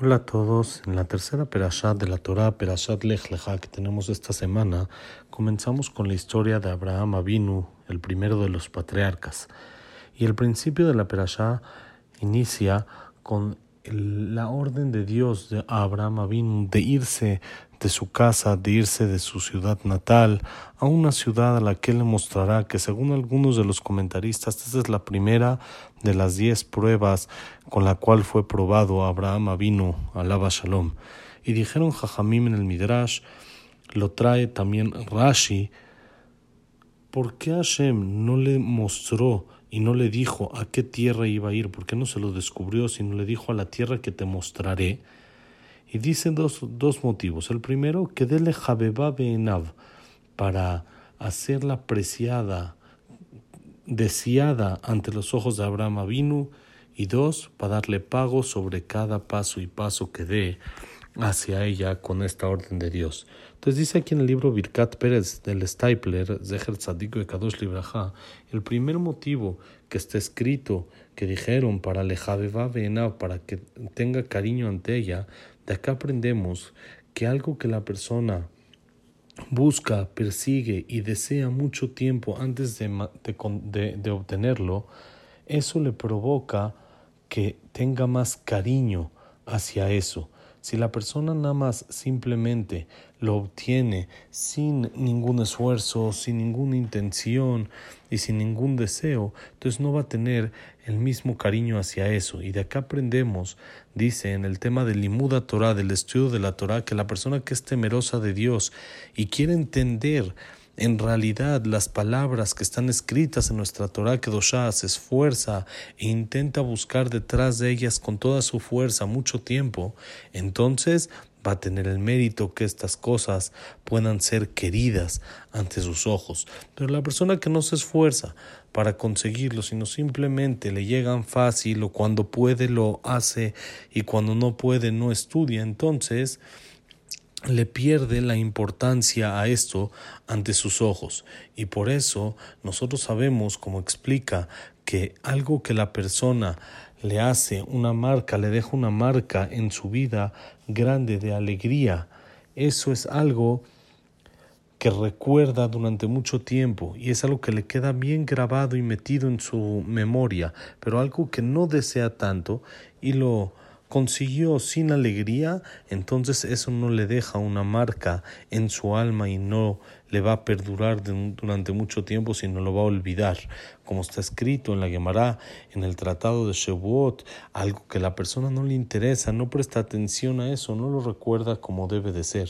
Hola a todos. En la tercera perashat de la Torah, Perashat Lech Lecha, que tenemos esta semana, comenzamos con la historia de Abraham Avinu, el primero de los patriarcas. Y el principio de la perashat inicia con la orden de Dios de Abraham Avinu de irse de su casa, de irse de su ciudad natal a una ciudad a la que le mostrará que según algunos de los comentaristas esta es la primera de las diez pruebas con la cual fue probado Abraham Avinu, alaba Shalom. Y dijeron Jajamim en el Midrash, lo trae también Rashi, ¿por qué Hashem no le mostró y no le dijo a qué tierra iba a ir? ¿Por qué no se lo descubrió, sino le dijo a la tierra que te mostraré? Y dicen dos, dos motivos. El primero, que dele Jabeba Beenav, para hacerla apreciada, deseada ante los ojos de Abraham Avinu, y dos, para darle pago sobre cada paso y paso que dé hacia ella con esta orden de Dios. Entonces dice aquí en el libro Birkat Pérez del Stapler, Zeher Tzadiko de Kadosh Libraja, el primer motivo que está escrito que dijeron para Lejabeba Beenav, para que tenga cariño ante ella, de acá aprendemos que algo que la persona busca, persigue y desea mucho tiempo antes de, de, obtenerlo, eso le provoca que tenga más cariño hacia eso. Si la persona nada más simplemente lo obtiene sin ningún esfuerzo, sin ninguna intención y sin ningún deseo, entonces no va a tener el mismo cariño hacia eso. Y de acá aprendemos, dice en el tema del limuda Torah, del estudio de la Torah, que la persona que es temerosa de Dios y quiere entender en realidad las palabras que están escritas en nuestra Torah Kedoshá se esfuerza e intenta buscar detrás de ellas con toda su fuerza mucho tiempo, entonces va a tener el mérito que estas cosas puedan ser queridas ante sus ojos. Pero la persona que no se esfuerza para conseguirlo, sino simplemente le llegan fácil o cuando puede lo hace y cuando no puede no estudia, entonces le pierde la importancia a esto ante sus ojos. Y por eso nosotros sabemos, como explica, que algo que la persona le hace una marca, le deja una marca en su vida grande de alegría, eso es algo que recuerda durante mucho tiempo y es algo que le queda bien grabado y metido en su memoria, pero algo que no desea tanto y lo consiguió sin alegría, entonces eso no le deja una marca en su alma y no le va a perdurar durante mucho tiempo, sino lo va a olvidar. Como está escrito en la Gemara, en el Tratado de Shevuot, algo que la persona no le interesa, no presta atención a eso, no lo recuerda como debe de ser.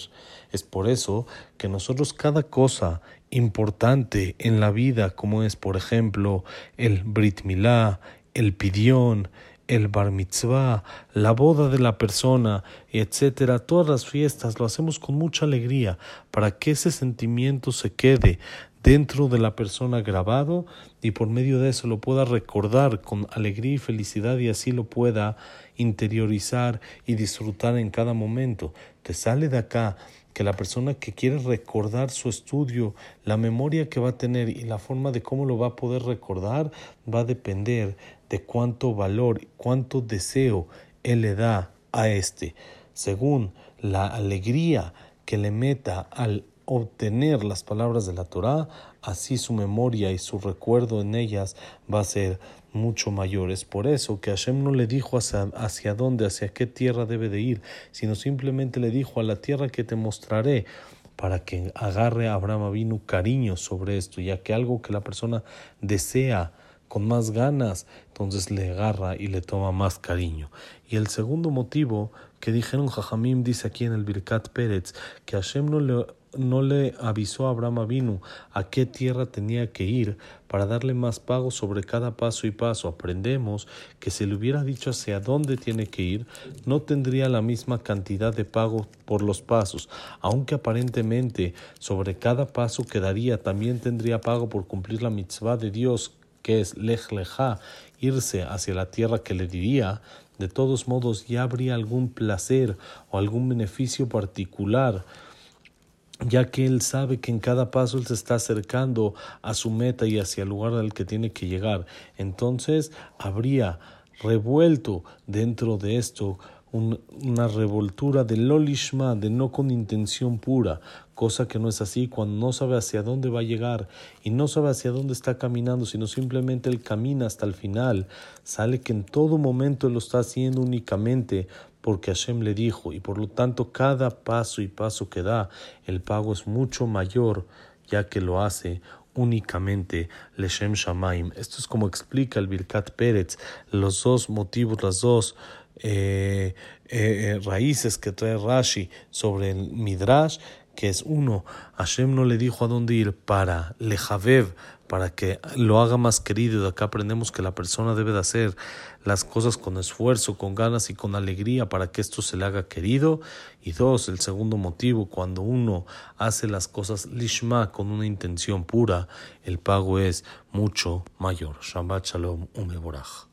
Es por eso que nosotros cada cosa importante en la vida, como es por ejemplo el Brit Milá, el Pidión, el bar mitzvah, la boda de la persona, etcétera, todas las fiestas lo hacemos con mucha alegría para que ese sentimiento se quede dentro de la persona grabado y por medio de eso lo pueda recordar con alegría y felicidad y así lo pueda interiorizar y disfrutar en cada momento. Te sale de acá que la persona que quiere recordar su estudio, la memoria que va a tener y la forma de cómo lo va a poder recordar va a depender de cuánto valor, cuánto deseo él le da a este, según la alegría que le meta al obtener las palabras de la Torá, así su memoria y su recuerdo en ellas va a ser mucho mayor. Es por eso que Hashem no le dijo hacia, hacia dónde, hacia qué tierra debe de ir, sino simplemente le dijo a la tierra que te mostraré para que agarre a Abraham vino cariño sobre esto, ya que algo que la persona desea con más ganas, entonces le agarra y le toma más cariño. Y el segundo motivo que dijeron Jajamim dice aquí en el Birkat Pérez, que Hashem no le, no le avisó a Abraham Avinu a qué tierra tenía que ir para darle más pago sobre cada paso y paso. Aprendemos que si le hubiera dicho hacia dónde tiene que ir, no tendría la misma cantidad de pago por los pasos, aunque aparentemente sobre cada paso que daría también tendría pago por cumplir la mitzvah de Dios que es lej leja, irse hacia la tierra que le diría, de todos modos ya habría algún placer o algún beneficio particular, ya que él sabe que en cada paso él se está acercando a su meta y hacia el lugar al que tiene que llegar. Entonces habría revuelto dentro de esto una revoltura de lolishma, de no con intención pura, cosa que no es así cuando no sabe hacia dónde va a llegar y no sabe hacia dónde está caminando, sino simplemente él camina hasta el final, sale que en todo momento lo está haciendo únicamente porque Hashem le dijo y por lo tanto cada paso y paso que da el pago es mucho mayor ya que lo hace únicamente Leshem Shamaim. Esto es como explica el Birkat Pérez, los dos motivos, las dos eh, eh, raíces que trae Rashi sobre el Midrash, que es uno, Hashem no le dijo a dónde ir para Lejavev, para que lo haga más querido. De acá aprendemos que la persona debe de hacer las cosas con esfuerzo, con ganas y con alegría para que esto se le haga querido. Y dos, el segundo motivo, cuando uno hace las cosas lishma con una intención pura, el pago es mucho mayor. Shabbat Shalom Umeborach.